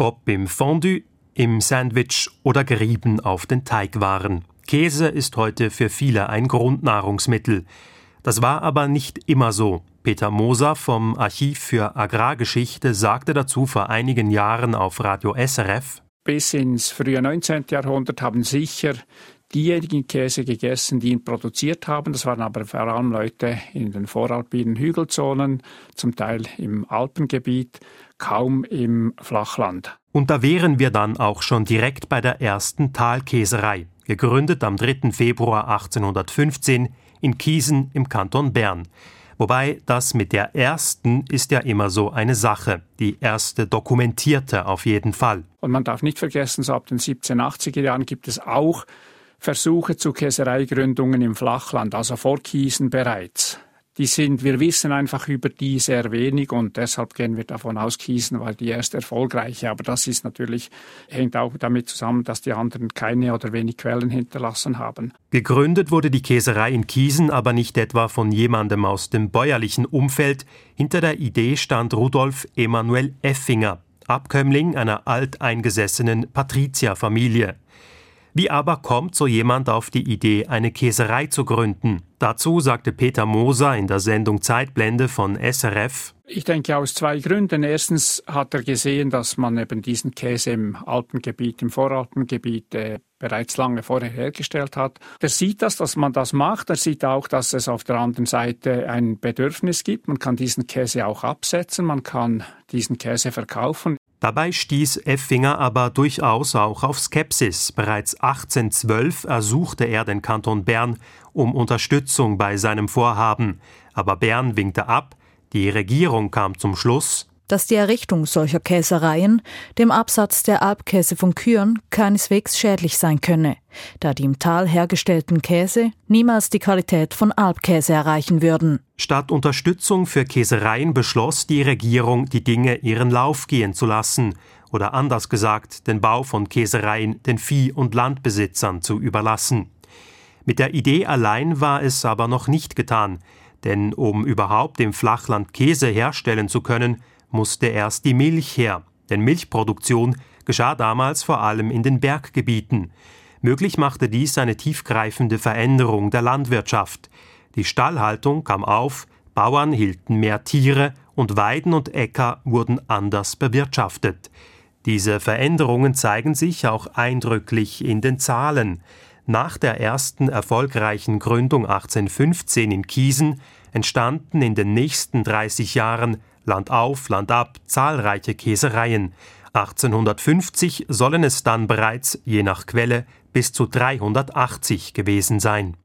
ob im Fondue, im Sandwich oder gerieben auf den Teigwaren. Käse ist heute für viele ein Grundnahrungsmittel. Das war aber nicht immer so. Peter Moser vom Archiv für Agrargeschichte sagte dazu vor einigen Jahren auf Radio SRF, bis ins frühe 19. Jahrhundert haben sicher diejenigen Käse gegessen, die ihn produziert haben. Das waren aber vor allem Leute in den voralpinen Hügelzonen, zum Teil im Alpengebiet, kaum im Flachland. Und da wären wir dann auch schon direkt bei der ersten Talkäserei, gegründet am 3. Februar 1815 in Kiesen im Kanton Bern. Wobei das mit der ersten ist ja immer so eine Sache. Die erste dokumentierte auf jeden Fall. Und man darf nicht vergessen, so ab den 1780er Jahren gibt es auch Versuche zu Käsereigründungen im Flachland, also vor Kiesen bereits die sind, wir wissen einfach über die sehr wenig und deshalb gehen wir davon aus, Kiesen war die erste erfolgreiche. Aber das ist natürlich, hängt auch damit zusammen, dass die anderen keine oder wenig Quellen hinterlassen haben. Gegründet wurde die Käserei in Kiesen aber nicht etwa von jemandem aus dem bäuerlichen Umfeld. Hinter der Idee stand Rudolf Emanuel Effinger, Abkömmling einer alteingesessenen Patrizierfamilie. Wie aber kommt so jemand auf die Idee, eine Käserei zu gründen? Dazu sagte Peter Moser in der Sendung Zeitblende von SRF. Ich denke aus zwei Gründen. Erstens hat er gesehen, dass man eben diesen Käse im Alpengebiet, im Voralpengebiet äh, bereits lange vorher hergestellt hat. Er sieht das, dass man das macht. Er sieht auch, dass es auf der anderen Seite ein Bedürfnis gibt. Man kann diesen Käse auch absetzen, man kann diesen Käse verkaufen. Dabei stieß Effinger aber durchaus auch auf Skepsis. Bereits 1812 ersuchte er den Kanton Bern um Unterstützung bei seinem Vorhaben, aber Bern winkte ab, die Regierung kam zum Schluss, dass die Errichtung solcher Käsereien dem Absatz der Alpkäse von Kühen keineswegs schädlich sein könne, da die im Tal hergestellten Käse niemals die Qualität von Alpkäse erreichen würden. Statt Unterstützung für Käsereien beschloss die Regierung, die Dinge ihren Lauf gehen zu lassen oder anders gesagt, den Bau von Käsereien den Vieh- und Landbesitzern zu überlassen. Mit der Idee allein war es aber noch nicht getan, denn um überhaupt im Flachland Käse herstellen zu können, musste erst die Milch her, denn Milchproduktion geschah damals vor allem in den Berggebieten. Möglich machte dies eine tiefgreifende Veränderung der Landwirtschaft. Die Stallhaltung kam auf, Bauern hielten mehr Tiere und Weiden und Äcker wurden anders bewirtschaftet. Diese Veränderungen zeigen sich auch eindrücklich in den Zahlen. Nach der ersten erfolgreichen Gründung 1815 in Kiesen entstanden in den nächsten 30 Jahren Land auf, Land ab, zahlreiche Käsereien. 1850 sollen es dann bereits, je nach Quelle, bis zu 380 gewesen sein